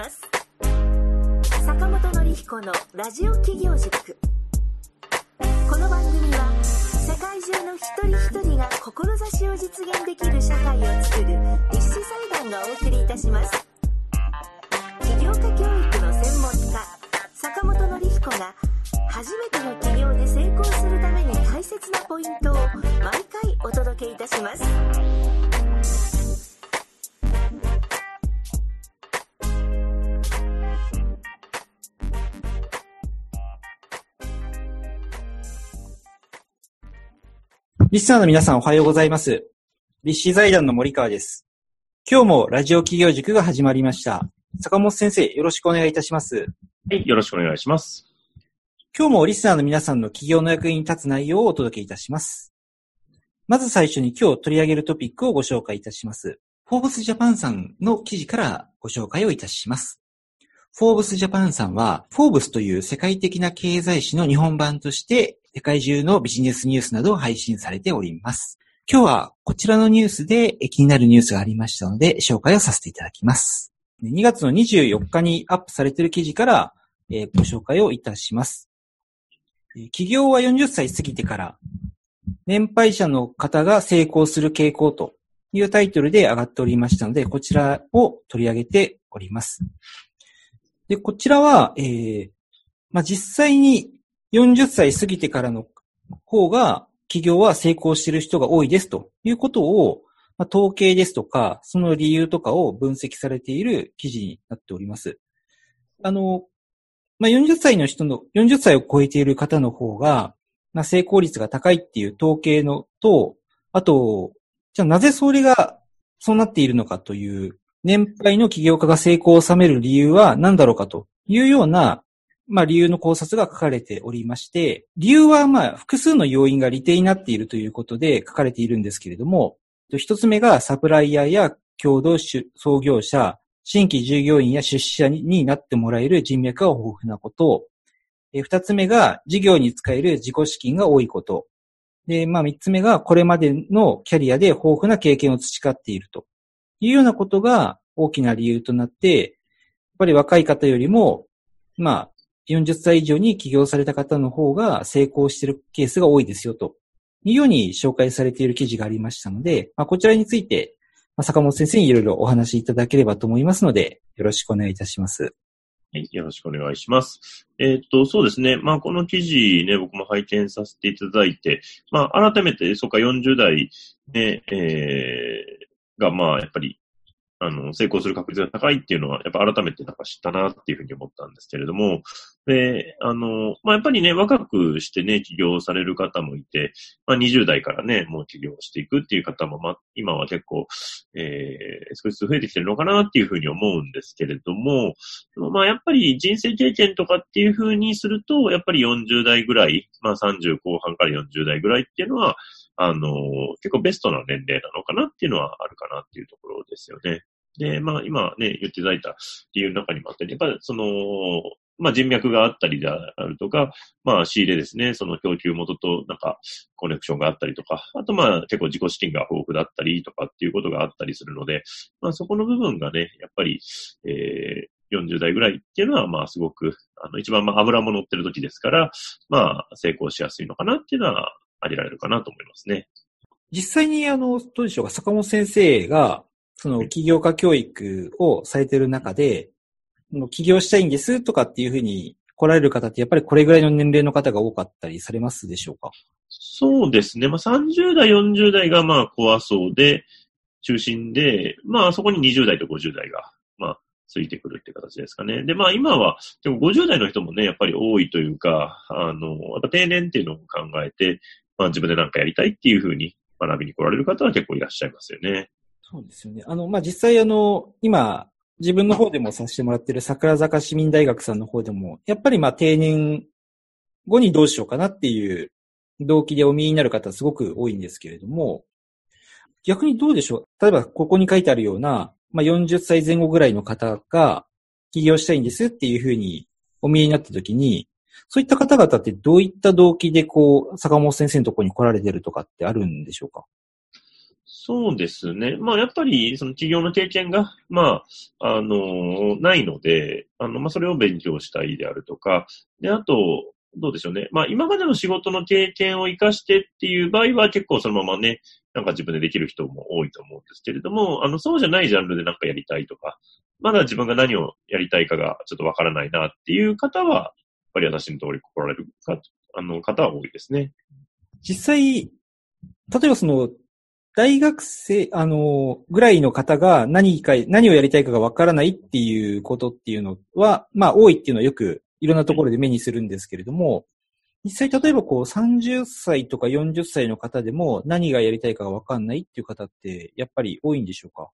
ます。坂本典彦のラジオ企業塾。この番組は世界中の一人一人が志を実現できる社会をつくる立志財団がお送りいたします。起業家教育の専門家坂本典彦が初めての起業で成功するために大切なポイントを毎回お届けいたします。リスナーの皆さんおはようございます。立志財団の森川です。今日もラジオ企業塾が始まりました。坂本先生、よろしくお願いいたします。はい、よろしくお願いします。今日もリスナーの皆さんの企業の役に立つ内容をお届けいたします。まず最初に今日取り上げるトピックをご紹介いたします。フォーブスジャパンさんの記事からご紹介をいたします。フォーブスジャパンさんは、フォーブスという世界的な経済誌の日本版として、世界中のビジネスニュースなどを配信されております。今日はこちらのニュースで気になるニュースがありましたので、紹介をさせていただきます。2月の24日にアップされている記事から、ご紹介をいたします。えー起業は40歳過ぎてから、年配者の方が成功する傾向というタイトルで上がっておりましたので、こちらを取り上げております。で、こちらは、えーまあ、実際に40歳過ぎてからの方が、企業は成功している人が多いですということを、まあ、統計ですとか、その理由とかを分析されている記事になっております。あの、まあ、40歳の人の、40歳を超えている方の方が、まあ、成功率が高いっていう統計のと、あと、じゃあなぜそれがそうなっているのかという、年配の起業家が成功を収める理由は何だろうかというような、まあ理由の考察が書かれておりまして、理由はまあ複数の要因が利点になっているということで書かれているんですけれども、一つ目がサプライヤーや共同創業者、新規従業員や出資者になってもらえる人脈が豊富なこと。二つ目が事業に使える自己資金が多いこと。で、まあ三つ目がこれまでのキャリアで豊富な経験を培っているというようなことが大きな理由となって、やっぱり若い方よりも、まあ40歳以上に起業された方の方が成功しているケースが多いですよというように紹介されている記事がありましたので、まあ、こちらについて、ま、坂本先生にいろいろお話しいただければと思いますので、よろしくお願いいたします。はい、よろしくお願いします。えーっと、そうですね。まあ、この記事ね、僕も拝見させていただいて、まあ、改めて、そうか、40代ね、えー、が、まあ、やっぱり、あの、成功する確率が高いっていうのは、やっぱ改めてなんか知ったなっていうふうに思ったんですけれども、で、あの、まあ、やっぱりね、若くしてね、起業される方もいて、まあ、20代からね、もう起業していくっていう方も、まあ、今は結構、えー、少しずつ増えてきてるのかなっていうふうに思うんですけれども、まあ、やっぱり人生経験とかっていうふうにすると、やっぱり40代ぐらい、まあ30後半から40代ぐらいっていうのは、あの、結構ベストな年齢なのかなっていうのはあるかなっていうところですよね。で、まあ今ね、言っていただいた理由の中にもあって、やっぱりその、まあ人脈があったりであるとか、まあ仕入れですね、その供給元となんかコネクションがあったりとか、あとまあ結構自己資金が豊富だったりとかっていうことがあったりするので、まあそこの部分がね、やっぱり、えー、40代ぐらいっていうのは、まあすごく、あの、一番まあ油も乗ってる時ですから、まあ成功しやすいのかなっていうのはありられるかなと思いますね。実際にあの、どうでしょうか、坂本先生が、その起業家教育をされている中で、起業したいんですとかっていうふうに来られる方って、やっぱりこれぐらいの年齢の方が多かったりされますでしょうか？そうですね。まあ30代、40代がまあ怖そうで、中心で、まあそこに20代と50代が、まあついてくるって形ですかね。で、まあ今は、でも50代の人もね、やっぱり多いというか、あの、やっぱ定年っていうのを考えて、まあ自分で何かやりたいっていうふうに学びに来られる方は結構いらっしゃいますよね。そうですよね。あの、まあ、実際あの、今、自分の方でもさせてもらってる桜坂市民大学さんの方でも、やっぱりま定年後にどうしようかなっていう動機でお見えになる方すごく多いんですけれども、逆にどうでしょう？例えばここに書いてあるような、まあ、40歳前後ぐらいの方が起業したいんですっていうふうにお見えになった時に、そういった方々ってどういった動機でこう、坂本先生のところに来られてるとかってあるんでしょうか？そうですね。まあ、やっぱり、その企業の経験が、まあ、あの、ないので、あの、まあ、それを勉強したいであるとか、で、あと、どうでしょうね。まあ、今までの仕事の経験を活かしてっていう場合は結構そのままね、なんか自分でできる人も多いと思うんですけれども、あの、そうじゃないジャンルでなんかやりたいとか、まだ自分が何をやりたいかがちょっとわからないなっていう方は、やっぱり私の通り来られるか、あの、方は多いですね。実際、例えばその、大学生、あの、ぐらいの方が何か、何をやりたいかがわからないっていうことっていうのは、まあ多いっていうのはよくいろんなところで目にするんですけれども、実際例えばこう30歳とか40歳の方でも何がやりたいかがわかんないっていう方ってやっぱり多いんでしょうか？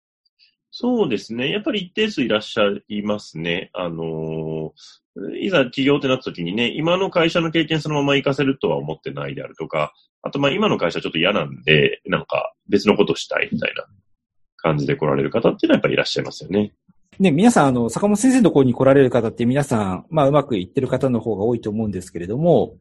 そうですね。やっぱり一定数いらっしゃいますね。あのー、いざ起業ってなった時にね、今の会社の経験そのまま活かせるとは思ってないであるとか、あとまあ今の会社ちょっと嫌なんで、なんか別のことしたいみたいな感じで来られる方っていうのはやっぱりいらっしゃいますよね。ね、皆さん、あの、坂本先生のところに来られる方って皆さん、まあ、うまくいってる方の方が多いと思うんですけれども、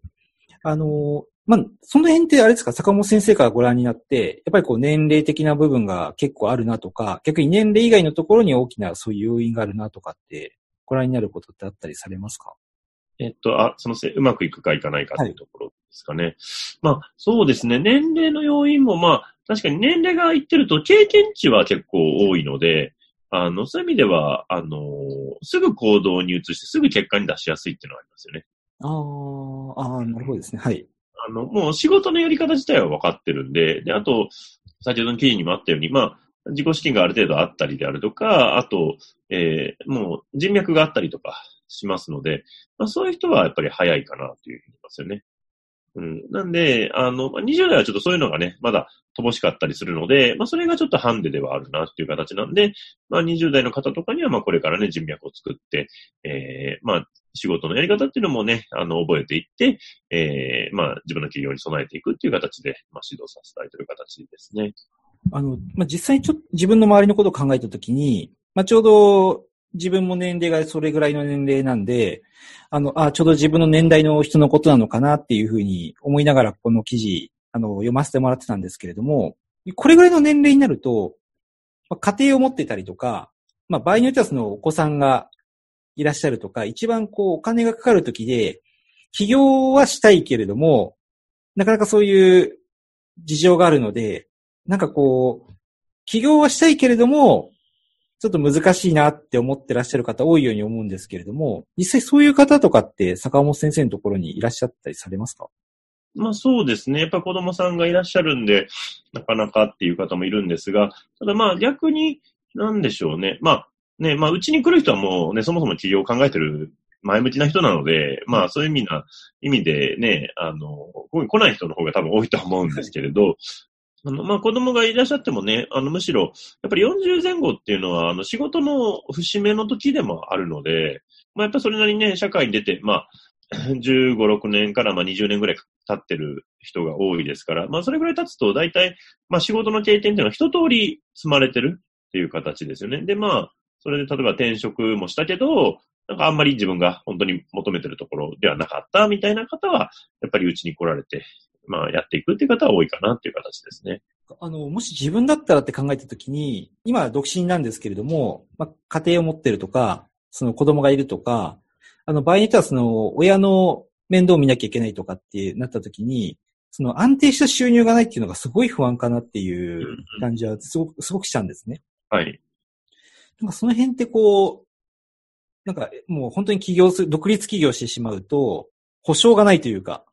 あの、まあ、その辺ってあれですか、坂本先生からご覧になって、やっぱりこう年齢的な部分が結構あるなとか、逆に年齢以外のところに大きなそういう要因があるなとかって、ご覧になることってあったりされますか？えっと、あ、そのせ、うまくいくかいかないかっていうところですかね。はい、まあ、そうですね。年齢の要因も、まあ、確かに年齢がいってると経験値は結構多いので、あの、そういう意味では、あの、すぐ行動に移してすぐ結果に出しやすいっていうのはありますよね。ああ、なるほどですね。はい。あの、もう仕事のやり方自体は分かってるんで、で、あと、先ほどの記事にもあったように、まあ、自己資金がある程度あったりであるとか、あと、えー、もう人脈があったりとかしますので、まあ、そういう人はやっぱり早いかなというふうに言いますよね。うん。なんで、あの、20代はちょっとそういうのがね、まだ乏しかったりするので、まあ、それがちょっとハンデではあるなっていう形なんで、まあ、20代の方とかには、まあ、これからね、人脈を作って、えー、まあ、仕事のやり方っていうのもね、あの、覚えていって、えー、まあ、自分の企業に備えていくっていう形で、まあ、指導させていただいている形ですね。あの、まあ、実際ちょっと自分の周りのことを考えたときに、まあ、ちょうど自分も年齢がそれぐらいの年齢なんで、あの、あ、ちょうど自分の年代の人のことなのかなっていうふうに思いながらこの記事、あの、読ませてもらってたんですけれども、これぐらいの年齢になると、まあ、家庭を持ってたりとか、まあ、場合によってはそのお子さんがいらっしゃるとか、一番こうお金がかかるときで、起業はしたいけれども、なかなかそういう事情があるので、なんかこう、起業はしたいけれども、ちょっと難しいなって思ってらっしゃる方多いように思うんですけれども、実際そういう方とかって坂本先生のところにいらっしゃったりされますか？まあそうですね。やっぱ子供さんがいらっしゃるんで、なかなかっていう方もいるんですが、ただまあ逆に、なんでしょうね。まあね、まあうちに来る人はもうね、そもそも起業を考えてる前向きな人なので、まあそういう意味な、意味でね、あの、来ない人の方が多分多いと思うんですけれど、あの、まあ、子供がいらっしゃってもね、あの、むしろ、やっぱり40前後っていうのは、あの、仕事の節目の時でもあるので、まあ、やっぱそれなりにね、社会に出て、まあ、15、6年からまあ20年ぐらい経ってる人が多いですから、まあそれぐらい経つと大体、まあ仕事の経験っていうのは一通り積まれてるっていう形ですよね。で、まあ、それで例えば転職もしたけど、なんかあんまり自分が本当に求めてるところではなかったみたいな方は、やっぱりうちに来られて、まあ、やっていくっていう方は多いかなっていう形ですね。あの、もし自分だったらって考えたときに、今独身なんですけれども、まあ、家庭を持ってるとか、その子供がいるとか、あの、場合によってはその、親の面倒を見なきゃいけないとかってなったときに、その安定した収入がないっていうのがすごい不安かなっていう感じはすごく、すごくしたんですね。はい。なんかその辺ってこう、なんかもう本当に起業する、独立起業してしまうと、保証がないというか、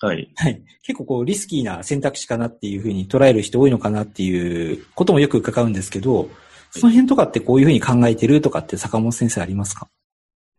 はい。はい。結構こうリスキーな選択肢かなっていうふうに捉える人多いのかなっていうこともよく伺うんですけど、その辺とかってこういうふうに考えてるとかって坂本先生ありますか？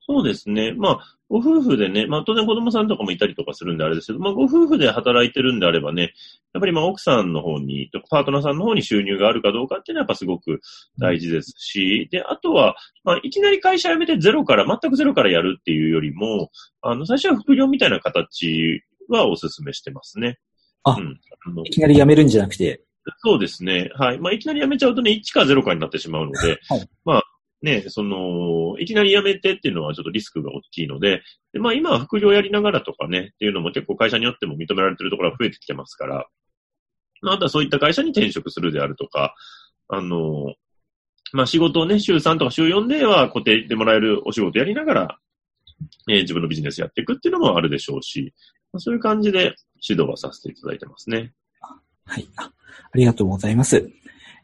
そうですね。まあ、ご夫婦でね、まあ当然子供さんとかもいたりとかするんであれですけど、まあご夫婦で働いてるんであればね、やっぱりまあ奥さんの方に、パートナーさんの方に収入があるかどうかっていうのはやっぱすごく大事ですし、で、あとは、まあいきなり会社辞めてゼロから、全くゼロからやるっていうよりも、あの、最初は副業みたいな形はお勧めしてますね。あ、うん、あのいきなり辞めるんじゃなくて。そうですね。はい。まあ、いきなり辞めちゃうとね、1か0かになってしまうので、はい、まあ、ね、その、いきなり辞めてっていうのはちょっとリスクが大きいので、でまあ今は副業やりながらとかね、っていうのも結構会社によっても認められてるところが増えてきてますから、まあ、あとはそういった会社に転職するであるとか、あの、まあ、仕事をね、週3とか週4では固定でもらえるお仕事やりながら、えー自分のビジネスやっていくっていうのもあるでしょうし、まあそういう感じで指導はさせていただいてますね。はい。あありがとうございます。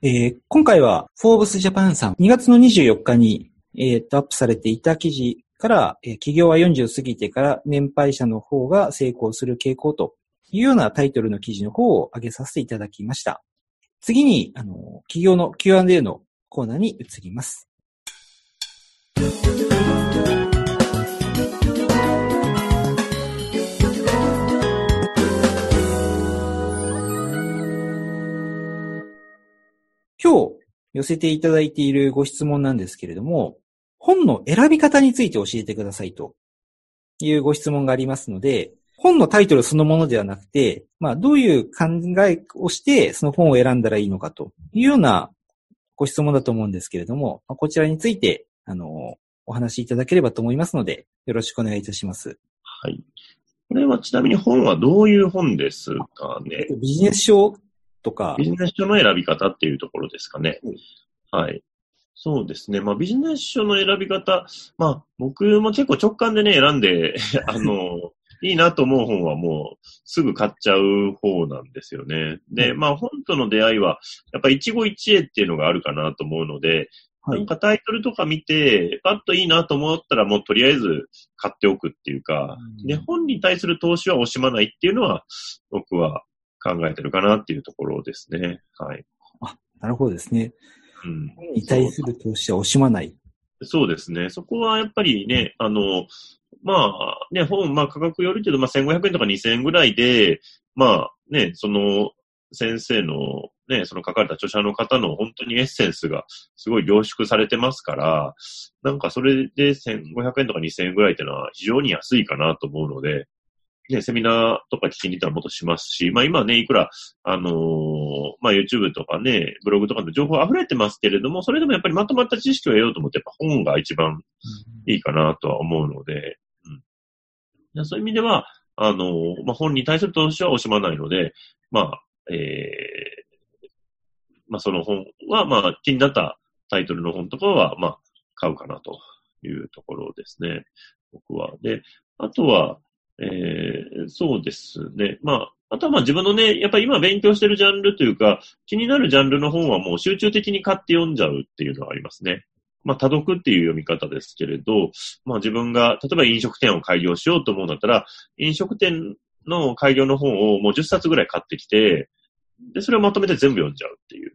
えー今回は、フォーブスジャパンさん、2月の24日に、えーと、アップされていた記事から、えー企業は40過ぎてから年配者の方が成功する傾向というようなタイトルの記事の方を上げさせていただきました。次に、あの、企業の Q&A のコーナーに移ります。今日寄せていただいているご質問なんですけれども、本の選び方について教えてくださいというご質問がありますので、本のタイトルそのものではなくて、まあ、どういう考えをしてその本を選んだらいいのかというようなご質問だと思うんですけれども、まあこちらについて、あの、お話しいただければと思いますので、よろしくお願いいたします。はい。これはちなみに本はどういう本ですかね？ビジネス書とかビ、ジネス書の選び方っていうところですかねうん。はい。そうですね。まあビジネス書の選び方、まあ僕も結構直感でね、選んで、あの、いいなと思う本はもうすぐ買っちゃう方なんですよね。で、まあ本との出会いは、やっぱ一期一会っていうのがあるかなと思うので、はいなんかタイトルとか見て、パッといいなと思ったらもうとりあえず買っておくっていうか、で、本に対する投資は惜しまないっていうのは、僕は考えてるかなっていうところですね。はい。なるほどですね。うん。本に対する投資は惜しまない。そうですね。そこはやっぱりね、あの、まあ、ね、本、まあ価格よるけど、まあ1500円とか2000円ぐらいで、まあね、その先生のね、その書かれた著者の方の本当にエッセンスがすごい凝縮されてますから、なんかそれで1500円とか2000円ぐらいっていうのは非常に安いかなと思うので、ね、セミナーとか聞きに行ったらもっとしますし、まあ今ね、いくら、あのーまあ YouTube とかね、ブログとかの情報溢れてますけれども、それでもやっぱりまとまった知識を得ようと思って、やっぱ本が一番いいかなとは思うので、うん。そういう意味では、あのーまあ本に対する投資は惜しまないので、まあ、えーまあその本は、まあ気になったタイトルの本とかは、まあ買うかなというところですね。僕は。で、あとは、えーそうですね。まあ、あとはまあ自分のね、やっぱり今勉強してるジャンルというか、気になるジャンルの本はもう集中的に買って読んじゃうっていうのはありますね。まあ、多読っていう読み方ですけれど、まあ自分が、例えば飲食店を開業しようと思うんだったら、飲食店の開業の本をもう10冊ぐらい買ってきて、で、それをまとめて全部読んじゃうっていう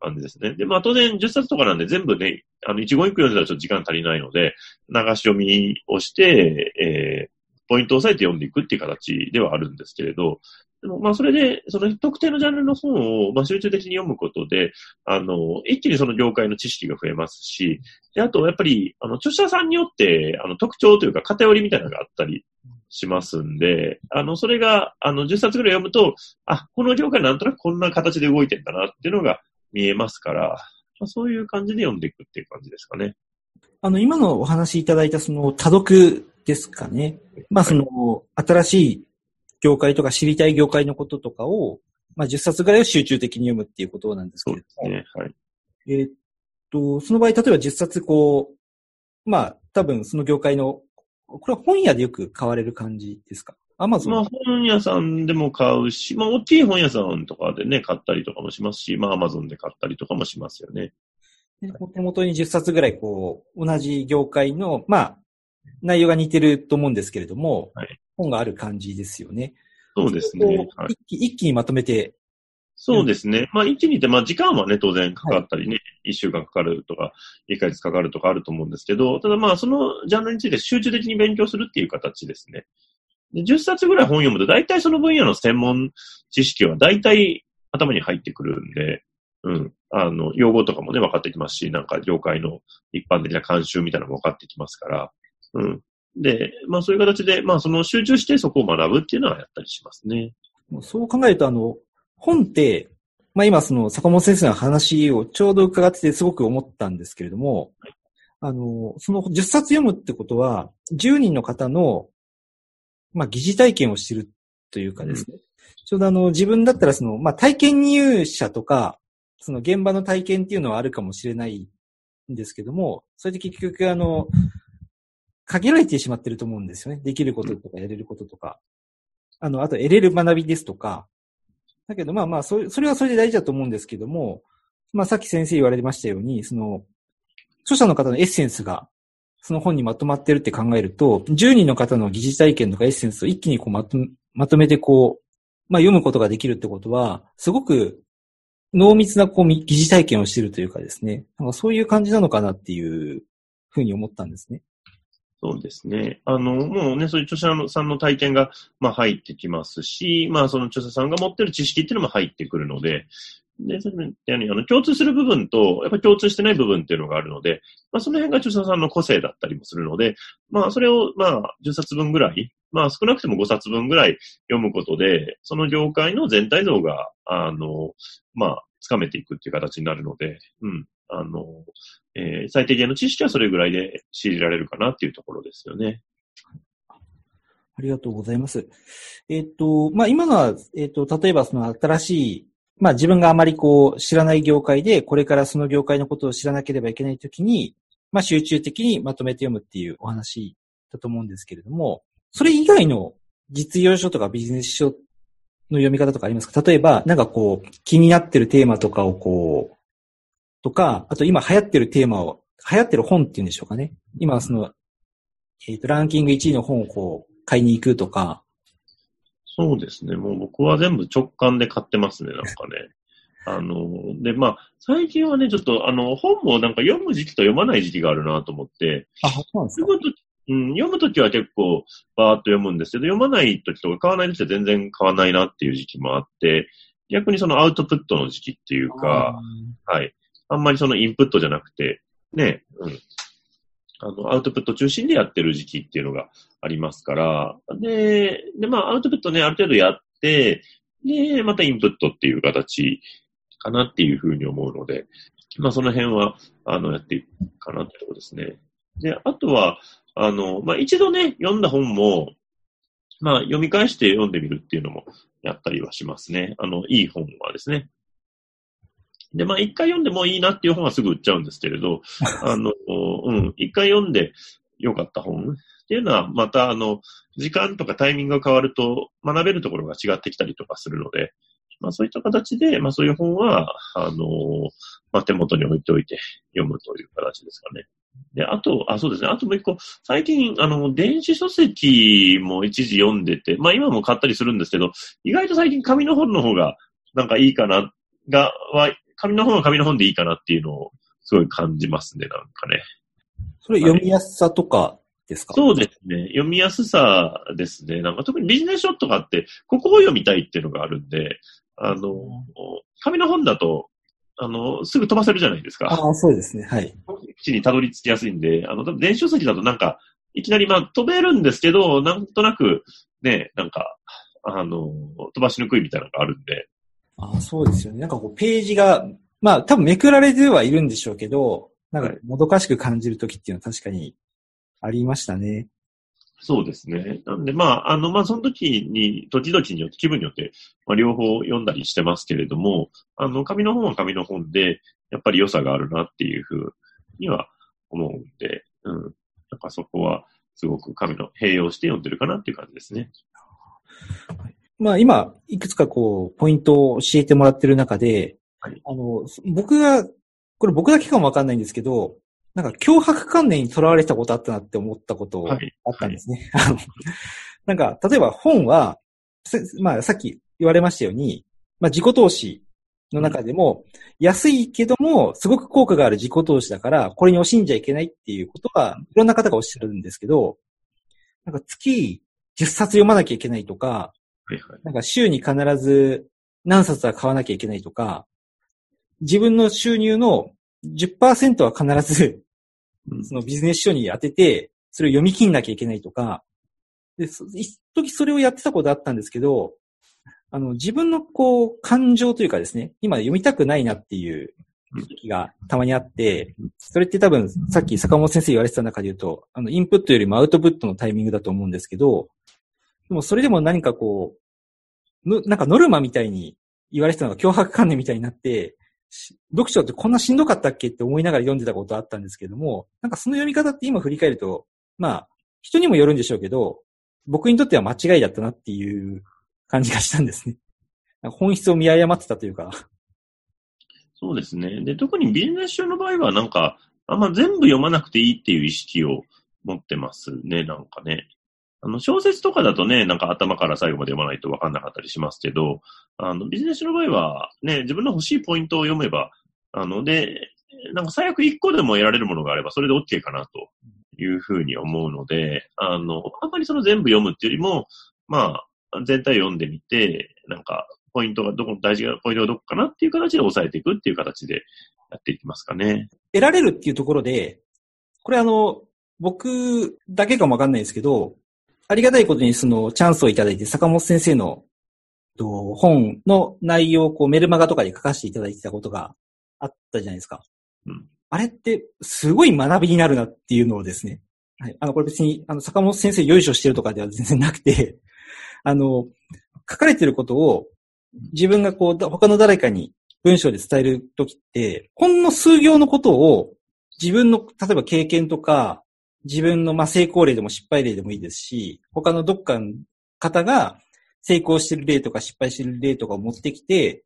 感じですね。で、まあ当然10冊とかなんで全部ね、あの、一言一句読んだらちょっと時間足りないので、流し読みをして、えーポイントを押さえて読んでいくっていう形ではあるんですけれど、でもまあそれで、その特定のジャンルの本をまあ集中的に読むことで、あの、一気にその業界の知識が増えますし、で、あとやっぱり、あの、著者さんによって、あの、特徴というか偏りみたいなのがあったりしますんで、あの、それが、あの、10冊ぐらい読むと、あ、この業界なんとなくこんな形で動いてんだなっていうのが見えますから、まあ、そういう感じで読んでいくっていう感じですかね。あの、今のお話いただいたその多読ですかね。まあその、新しい業界とか知りたい業界のこととかを、まあ10冊ぐらいを集中的に読むっていうことなんですけそう。ですね。はい。えーっと、その場合、例えば10冊こう、まあ多分その業界の、これは本屋でよく買われる感じですか？アマゾンまあ、本屋さんでも買うし、まあ、大きい本屋さんとかでね、買ったりとかもしますし、まあ、アマゾンで買ったりとかもしますよね。手元に10冊ぐらいこう、同じ業界の、まあ、内容が似てると思うんですけれども、はい本がある感じですよね。そうですね。はい、一気一気にまとめて、そうですね。まあ、一気にって、まあ、時間はね、当然かかったりね、一、週間かかるとか、一ヶ月かかるとかあると思うんですけど、ただまあ、そのジャンルについて集中的に勉強するっていう形ですね。で10冊ぐらい本読むと、大体その分野の専門知識は大体頭に入ってくるんで、うん。あの、用語とかもね、分かってきますし、なんか業界の一般的な慣習みたいなのも分かってきますから、うん。で、まあそういう形で、まあその集中してそこを学ぶっていうのはやったりしますね。そう考えると、あの、本って、まあ今その坂本先生の話をちょうど伺っててすごく思ったんですけれども、あの、その10冊読むってことは、10人の方の、まあ疑似体験をしてるっというかですね。ちょうどあの、自分だったらその、まあ、体験入社とか、その現場の体験っていうのはあるかもしれないんですけども、それで結局あの、限られてしまってると思うんですよね。できることとかやれることとか。あの、あと得れる学びですとか。だけどまあまあ、それはそれで大事だと思うんですけども、まあさっき先生言われましたように、その、著者の方のエッセンスが、その本にまとまってるって考えると、10人の方の疑似体験とかエッセンスを一気にこうまとまとめてこう、まあ読むことができるってことは、すごく濃密なこう疑似体験をしてるというかですね、なんかそういう感じなのかなっていうふうに思ったんですね。そうですね。あの、もうね、そういう著者さんの体験が、まあ入ってきますし、まあその著者さんが持ってる知識っていうのも入ってくるので、で、それあの共通する部分と、やっぱり共通してない部分っていうのがあるので、まあその辺が著者さんの個性だったりもするので、まあそれを、まあ10冊分ぐらい、まあ少なくても5冊分ぐらい読むことで、その業界の全体像が、あの、まあ、つかめていくっていう形になるので、うん。あの、えー、最低限の知識はそれぐらいで知りられるかなっていうところですよね。ありがとうございます。えっ、ー、と、まあ、今のは、えっ、ー、と、例えばその新しい、まあ、自分があまりこう、知らない業界で、これからその業界のことを知らなければいけないときに、まあ、集中的にまとめて読むっていうお話だと思うんですけれども、それ以外の実用書とかビジネス書の読み方とかありますか？例えば、なんかこう、気になってるテーマとかをこう、とか、あと今流行ってるテーマを、流行ってる本っていうんでしょうかね。今その、えっ、ー、と、ランキング1位の本をこう、買いに行くとか。そうですね。もう僕は全部直感で買ってますね、なんかね。あの、で、まあ、最近はね、ちょっと、あの、本もなんか読む時期と読まない時期があるなと思って。あ、そうなんですかうん、読むときは結構バーッと読むんですけど、読まないときとか買わないときは全然買わないなっていう時期もあって、逆にそのアウトプットの時期っていうか、はい。あんまりそのインプットじゃなくて、ね、うん。あの、アウトプット中心でやってる時期っていうのがありますから、で、で、まあ、アウトプットね、ある程度やって、で、またインプットっていう形かなっていうふうに思うので、まあ、その辺は、あの、やっていくかなってとこですね。で、あとは、あの、まあ、一度ね、読んだ本も、まあ、読み返して読んでみるっていうのもやったりはしますね。あの、いい本はですね。で、まあ、一回読んでもいいなっていう本はすぐ売っちゃうんですけれど、あの、うん、一回読んでよかった本っていうのは、また、あの、時間とかタイミングが変わると学べるところが違ってきたりとかするので、まあ、そういった形で、まあ、そういう本は、あの、まあ、手元に置いておいて読むという形ですかね。で、あと、あ、そうですね。あともう一個、最近、あの、電子書籍も一時読んでて、まあ今も買ったりするんですけど、意外と最近紙の本の方が、なんかいいかな、が、は、紙の本は紙の本でいいかなっていうのを、すごい感じますね、なんかね。それ読みやすさとかですか、そうですね。読みやすさですね。なんか特にビジネス書とかって、ここを読みたいっていうのがあるんで、あの、紙の本だと、あの、すぐ飛ばせるじゃないですか。ああ、そうですね。はい。地にたどり着きやすいんで、あの、電子書籍だとなんか、いきなりまあ飛べるんですけど、なんとなく、ね、なんか、あの、飛ばしにくいみたいなのがあるんで。ああ、そうですよね。なんかこう、ページが、まあ、多分めくられてはいるんでしょうけど、なんか、もどかしく感じるときっていうのは確かにありましたね。そうですね。なんで、まあ、あの、まあ、その時に、時々によって、気分によって、まあ、両方読んだりしてますけれども、あの、紙の本は紙の本で、やっぱり良さがあるなっていうふうには思うんで、うん。なんかそこは、すごく紙の併用して読んでるかなっていう感じですね。まあ、今、いくつかこう、ポイントを教えてもらってる中で、はい、あの、僕が、これ僕だけかもわかんないんですけど、なんか脅迫観念にとらわれたことあったなって思ったことあったんですね。はいはい、なんか、例えば本は、まあさっき言われましたように、まあ自己投資の中でも、安いけども、すごく効果がある自己投資だから、これに惜しんじゃいけないっていうことは、いろんな方がおっしゃるんですけど、なんか月10冊読まなきゃいけないとか、はいはい、なんか週に必ず何冊は買わなきゃいけないとか、自分の収入の10%は必ずそのビジネス書に当てて、それを読み切んなきゃいけないとか、で、一時それをやってたことあったんですけど、あの、自分のこう、感情というかですね、今読みたくないなっていう時がたまにあって、それって多分、さっき坂本先生言われてた中で言うと、あの、インプットよりもアウトプットのタイミングだと思うんですけど、でもそれでも何かこう、の、なんかノルマみたいに言われてたのが脅迫観念みたいになって、読書ってこんなしんどかったっけって思いながら読んでたことあったんですけども、なんかその読み方って今振り返ると、まあ、人にもよるんでしょうけど、僕にとっては間違いだったなっていう感じがしたんですね。本質を見誤ってたというか。そうですね。で、特にビジネス書の場合は、なんか、あんま全部読まなくていいっていう意識を持ってますね、なんかね。あの、小説とかだとね、なんか頭から最後まで読まないと分かんなかったりしますけど、あの、ビジネスの場合は、ね、自分の欲しいポイントを読めば、あの、で、なんか最悪一個でも得られるものがあれば、それで OK かなというふうに思うので、あの、あんまりその全部読むっていうよりも、まあ、全体読んでみて、なんか、ポイントがどこ、大事なポイントがどこかなっていう形で押さえていくっていう形でやっていきますかね。得られるっていうところで、これあの、僕だけかもわかんないですけど、ありがたいことにそのチャンスをいただいて、坂本先生のと本の内容をこうメルマガとかで書かせていただいてたことがあったじゃないですか。うんあれってすごい学びになるなっていうのをですね。はい。あの、これ別に、あの、坂本先生よいしょしてるとかでは全然なくて、あの、書かれてることを自分がこう、だ他の誰かに文章で伝えるときって、ほんの数行のことを自分の、例えば経験とか、自分のまあ成功例でも失敗例でもいいですし、他のどっかの方が成功してる例とか失敗してる例とかを持ってきて、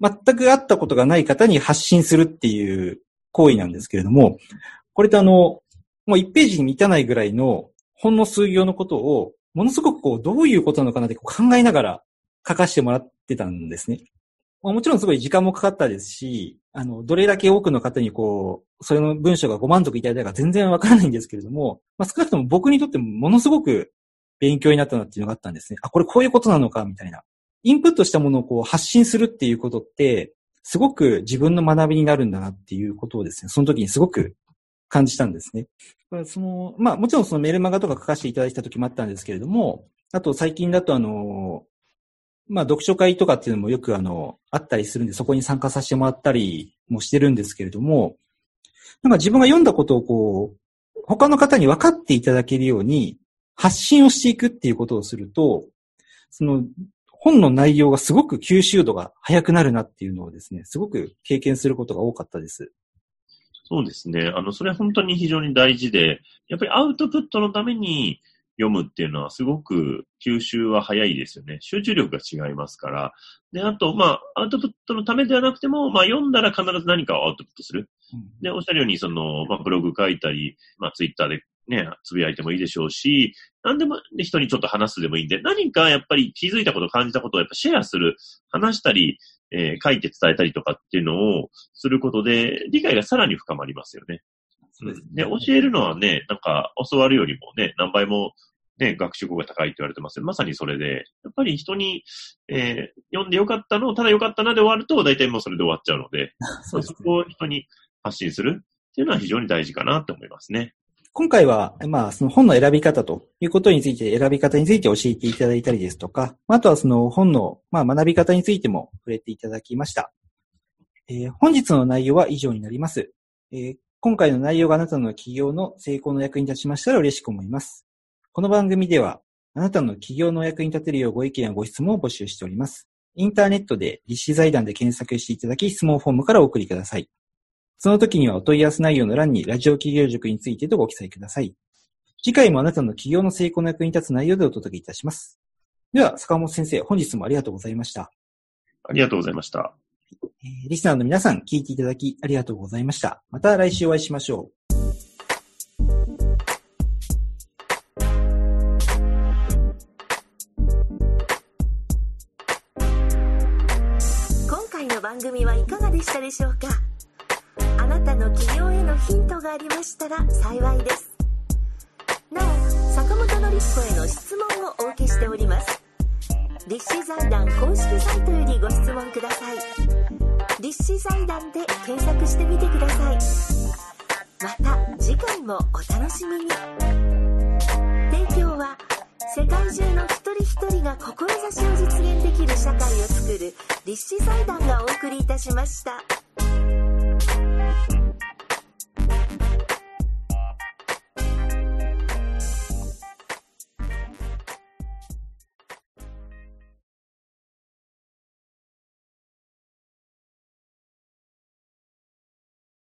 全く会ったことがない方に発信するっていう行為なんですけれども、これってあの、もう1ページに満たないぐらいのほんの数行のことを、ものすごくこう、どういうことなのかなって考えながら書かせてもらってたんですね。まもちろんすごい時間もかかったですし、あの、どれだけ多くの方にこう、それの文章がご満足いただいたか全然わからないんですけれども、まあ、少なくとも僕にとってものすごく勉強になったなっていうのがあったんですね。あ、これこういうことなのか、みたいな。インプットしたものをこう発信するっていうことって、すごく自分の学びになるんだなっていうことをですね、その時にすごく感じたんですね。その、まあもちろんそのメルマガとか書かせていただいた時もあったんですけれども、あと最近だとあの、まあ読書会とかっていうのもよくあの、あったりするんで、そこに参加させてもらったりもしてるんですけれども、なんか自分が読んだことをこう、他の方に分かっていただけるように発信をしていくっていうことをすると、その本の内容がすごく吸収度が早くなるなっていうのをですね、すごく経験することが多かったです。そうですね。あの、それは本当に非常に大事で、やっぱりアウトプットのために読むっていうのはすごく吸収は早いですよね。集中力が違いますから。で、あと、まあ、アウトプットのためではなくても、まあ、読んだら必ず何かをアウトプットする。で、おっしゃるように、その、まあ、ブログ書いたり、まあ、ツイッターでね、つぶやいてもいいでしょうし、何でも、ね、人にちょっと話すでもいいんで、何かやっぱり気づいたこと、感じたことをやっぱシェアする、話したり、えー書いて伝えたりとかっていうのをすることで、理解がさらに深まりますよね。そうですね。で、教えるのはね、なんか、教わるよりもね、何倍も、ね、学習効が高いって言われてますよ。まさにそれで、やっぱり人に、えー読んでよかったの、ただよかったなで終わると、大体もうそれで終わっちゃうので、そうですね。そこを人に発信する。っていうのは非常に大事かなって思いますね。今回は、まあ、その本の選び方ということについて、選び方について教えていただいたりですとか、あとはその本の、まあ、学び方についても触れていただきました。えー本日の内容は以上になります。えー今回の内容があなたの企業の成功の役に立ちましたら嬉しく思います。この番組では、あなたの企業の役に立てるようご意見やご質問を募集しております。インターネットで立志財団で検索していただき、質問フォームからお送りください。その時にはお問い合わせ内容の欄にラジオ企業塾についてとご記載ください。次回もあなたの企業の成功の役に立つ内容でお届けいたします。では、坂本先生、本日もありがとうございました。ありがとうございました。えーリスナーの皆さん、聞いていただきありがとうございました。また来週お会いしましょう。今回の番組はいかがでしたでしょうか？あなたの企業へのヒントがありましたら幸いですなお坂本典彦への質問をお受けしております立志財団公式サイトよりご質問ください立志財団で検索してみてくださいまた次回もお楽しみに提供は世界中の一人一人が志を実現できる社会をつくる立志財団がお送りいたしました。